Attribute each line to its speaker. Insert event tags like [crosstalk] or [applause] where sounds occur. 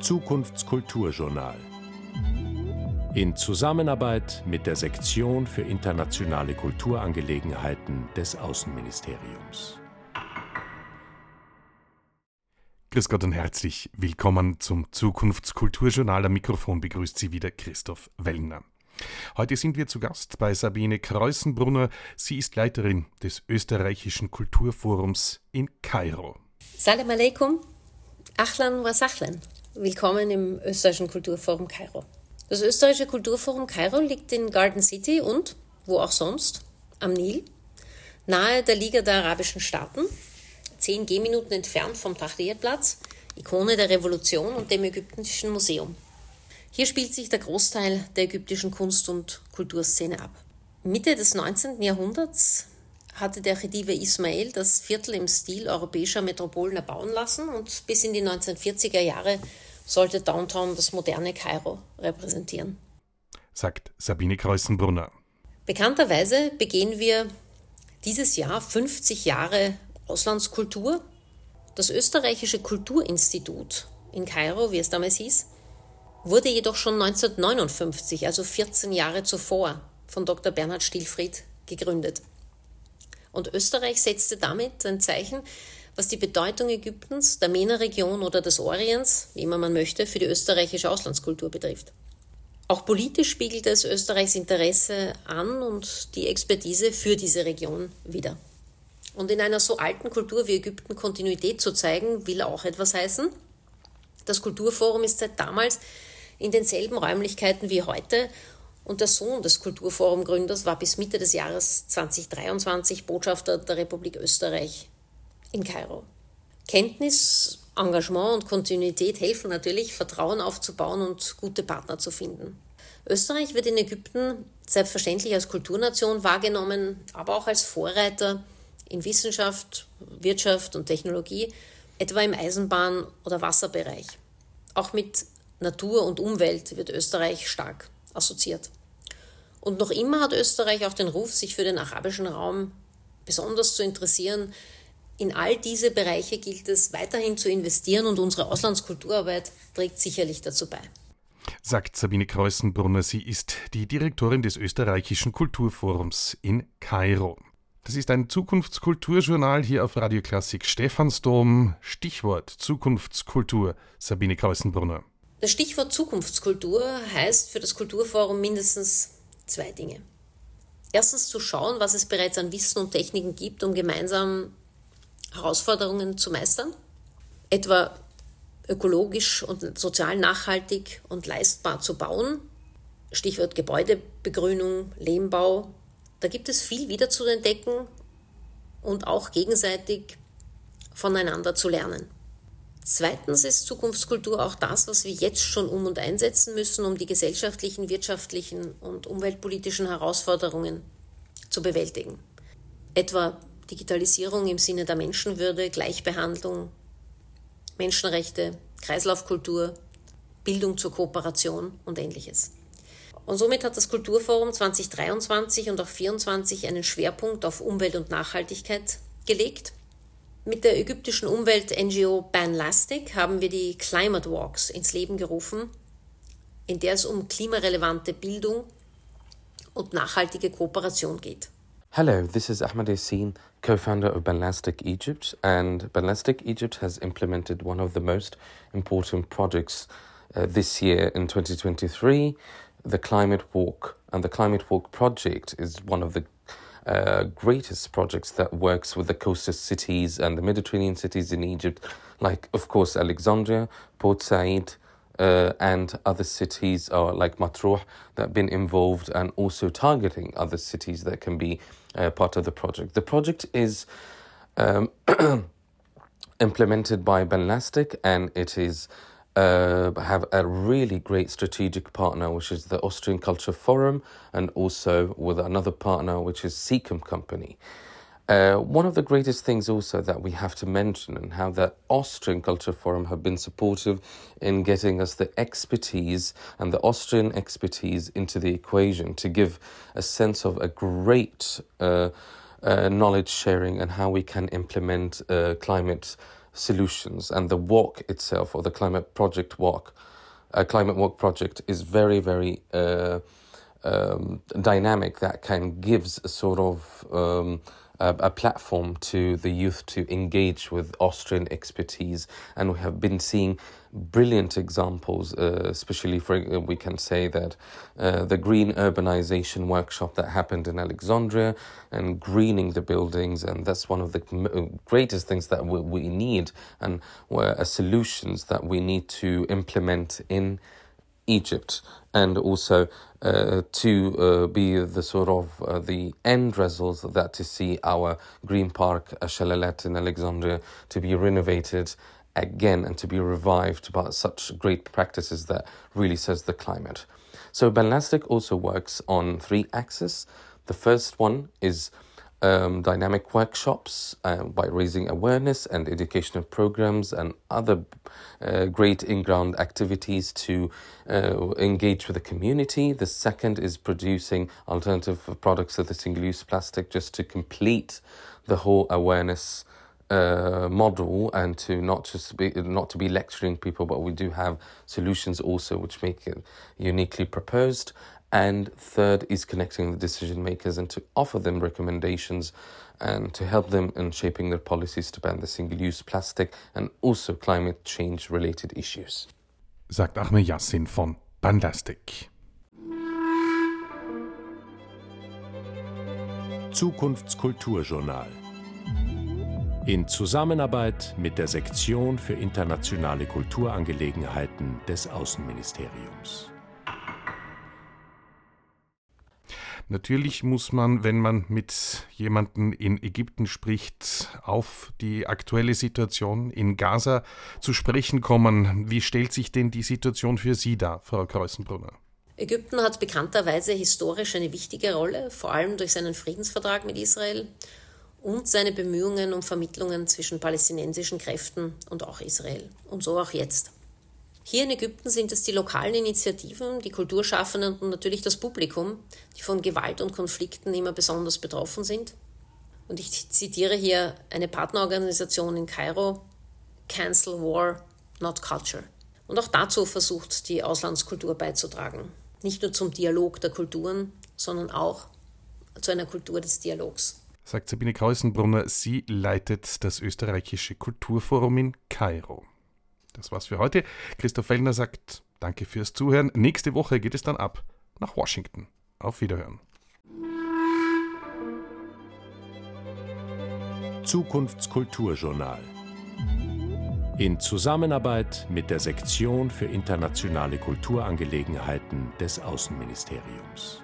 Speaker 1: Zukunftskulturjournal. In Zusammenarbeit mit der Sektion für internationale Kulturangelegenheiten des Außenministeriums.
Speaker 2: Grüß Gott und herzlich willkommen zum Zukunftskulturjournal. Am Mikrofon begrüßt Sie wieder Christoph Wellner. Heute sind wir zu Gast bei Sabine Kreuzenbrunner. Sie ist Leiterin des österreichischen Kulturforums in Kairo.
Speaker 3: Salam alaikum, Achlan wa Sachlan. Willkommen im österreichischen Kulturforum Kairo. Das österreichische Kulturforum Kairo liegt in Garden City und, wo auch sonst, am Nil, nahe der Liga der arabischen Staaten, zehn Gehminuten entfernt vom Tahrirplatz, Ikone der Revolution und dem Ägyptischen Museum. Hier spielt sich der Großteil der ägyptischen Kunst- und Kulturszene ab. Mitte des 19. Jahrhunderts hatte der Khedive Ismail das Viertel im Stil europäischer Metropolen erbauen lassen und bis in die 1940er Jahre sollte Downtown das moderne Kairo repräsentieren.
Speaker 2: Sagt Sabine Kreuzenbrunner.
Speaker 3: Bekannterweise begehen wir dieses Jahr 50 Jahre Auslandskultur. Das österreichische Kulturinstitut in Kairo, wie es damals hieß, wurde jedoch schon 1959, also 14 Jahre zuvor, von Dr. Bernhard Stilfried gegründet. Und Österreich setzte damit ein Zeichen, was die Bedeutung Ägyptens, der MENA-Region oder des Orients, wie immer man möchte, für die österreichische Auslandskultur betrifft. Auch politisch spiegelte es Österreichs Interesse an und die Expertise für diese Region wider. Und in einer so alten Kultur wie Ägypten Kontinuität zu zeigen, will auch etwas heißen. Das Kulturforum ist seit damals in denselben Räumlichkeiten wie heute und der Sohn des Kulturforum-Gründers war bis Mitte des Jahres 2023 Botschafter der Republik Österreich in Kairo. Kenntnis, Engagement und Kontinuität helfen natürlich, Vertrauen aufzubauen und gute Partner zu finden. Österreich wird in Ägypten selbstverständlich als Kulturnation wahrgenommen, aber auch als Vorreiter in Wissenschaft, Wirtschaft und Technologie, etwa im Eisenbahn- oder Wasserbereich. Auch mit Natur und Umwelt wird Österreich stark assoziiert. Und noch immer hat Österreich auch den Ruf, sich für den arabischen Raum besonders zu interessieren. In all diese Bereiche gilt es weiterhin zu investieren und unsere Auslandskulturarbeit trägt sicherlich dazu bei.
Speaker 2: Sagt Sabine Kreuzenbrunner, sie ist die Direktorin des österreichischen Kulturforums in Kairo. Das ist ein Zukunftskulturjournal hier auf Radio Klassik Stephansdom. Stichwort Zukunftskultur. Sabine Kreuzenbrunner.
Speaker 3: Das Stichwort Zukunftskultur heißt für das Kulturforum mindestens zwei Dinge. Erstens zu schauen, was es bereits an Wissen und Techniken gibt, um gemeinsam Herausforderungen zu meistern, etwa ökologisch und sozial nachhaltig und leistbar zu bauen. Stichwort Gebäudebegrünung, Lehmbau. Da gibt es viel wieder zu entdecken und auch gegenseitig voneinander zu lernen. Zweitens ist Zukunftskultur auch das, was wir jetzt schon um und einsetzen müssen, um die gesellschaftlichen, wirtschaftlichen und umweltpolitischen Herausforderungen zu bewältigen. Etwa Digitalisierung im Sinne der Menschenwürde, Gleichbehandlung, Menschenrechte, Kreislaufkultur, Bildung zur Kooperation und ähnliches. Und somit hat das Kulturforum 2023 und auch 2024 einen Schwerpunkt auf Umwelt und Nachhaltigkeit gelegt mit der ägyptischen Umwelt-NGO Banlastic haben wir die Climate Walks ins Leben gerufen, in der es um klimarelevante Bildung und nachhaltige Kooperation geht.
Speaker 4: Hello, this is Ahmed Yassin, co-founder of Banlastic Egypt, and Banlastic Egypt has implemented one of the most important projects uh, this year in 2023, the Climate Walk. And the Climate Walk project is one of the uh, greatest projects that works with the coastal cities and the Mediterranean cities in Egypt, like, of course, Alexandria, Port Said, uh, and other cities are like Matruh that have been involved and also targeting other cities that can be uh, part of the project. The project is um, [clears throat] implemented by Benlastic and it is uh, have a really great strategic partner, which is the Austrian Culture Forum, and also with another partner, which is Seacom Company. Uh, one of the greatest things also that we have to mention and how the Austrian Culture Forum have been supportive in getting us the expertise and the Austrian expertise into the equation to give a sense of a great uh, uh knowledge sharing and how we can implement uh, climate solutions. And the walk itself, or the climate project walk, uh, climate walk project, is very, very uh, um, dynamic. That kind gives a sort of um, a, a, platform to the youth to engage with Austrian expertise, and we have been seeing brilliant examples, uh, especially for uh, we can say that uh, the green urbanization workshop that happened in Alexandria and greening the buildings, and that's one of the uh, greatest things that we, we need and were solutions that we need to implement in Egypt and also uh, to uh, be the sort of uh, the end result of that to see our green park Shalalet in Alexandria to be renovated again and to be revived by such great practices that really says the climate. So Banlastic also works on three axes. The first one is um, dynamic workshops uh, by raising awareness and educational programs and other uh, great in ground activities to uh, engage with the community. The second is producing alternative products to the single use plastic just to complete the whole awareness uh, model and to not just be not to be lecturing people, but we do have solutions also which make it uniquely proposed. And third is connecting the decision makers and to offer them recommendations and to help them in shaping their policies to ban the single use plastic and also climate change related issues.
Speaker 2: Sagt Ahmed Yassin von Bandastic.
Speaker 1: Zukunftskulturjournal in Zusammenarbeit mit der Sektion für internationale Kulturangelegenheiten des Außenministeriums.
Speaker 2: Natürlich muss man, wenn man mit jemandem in Ägypten spricht, auf die aktuelle Situation in Gaza zu sprechen kommen. Wie stellt sich denn die Situation für Sie dar, Frau Kreuzenbrunner?
Speaker 3: Ägypten hat bekannterweise historisch eine wichtige Rolle, vor allem durch seinen Friedensvertrag mit Israel und seine Bemühungen um Vermittlungen zwischen palästinensischen Kräften und auch Israel. Und so auch jetzt. Hier in Ägypten sind es die lokalen Initiativen, die Kulturschaffenden und natürlich das Publikum, die von Gewalt und Konflikten immer besonders betroffen sind. Und ich zitiere hier eine Partnerorganisation in Kairo, Cancel War, Not Culture. Und auch dazu versucht die Auslandskultur beizutragen. Nicht nur zum Dialog der Kulturen, sondern auch zu einer Kultur des Dialogs.
Speaker 2: Sagt Sabine Kreusenbrunner, sie leitet das österreichische Kulturforum in Kairo. Das war's für heute. Christoph Fellner sagt Danke fürs Zuhören. Nächste Woche geht es dann ab nach Washington. Auf Wiederhören.
Speaker 1: Zukunftskulturjournal. In Zusammenarbeit mit der Sektion für internationale Kulturangelegenheiten des Außenministeriums.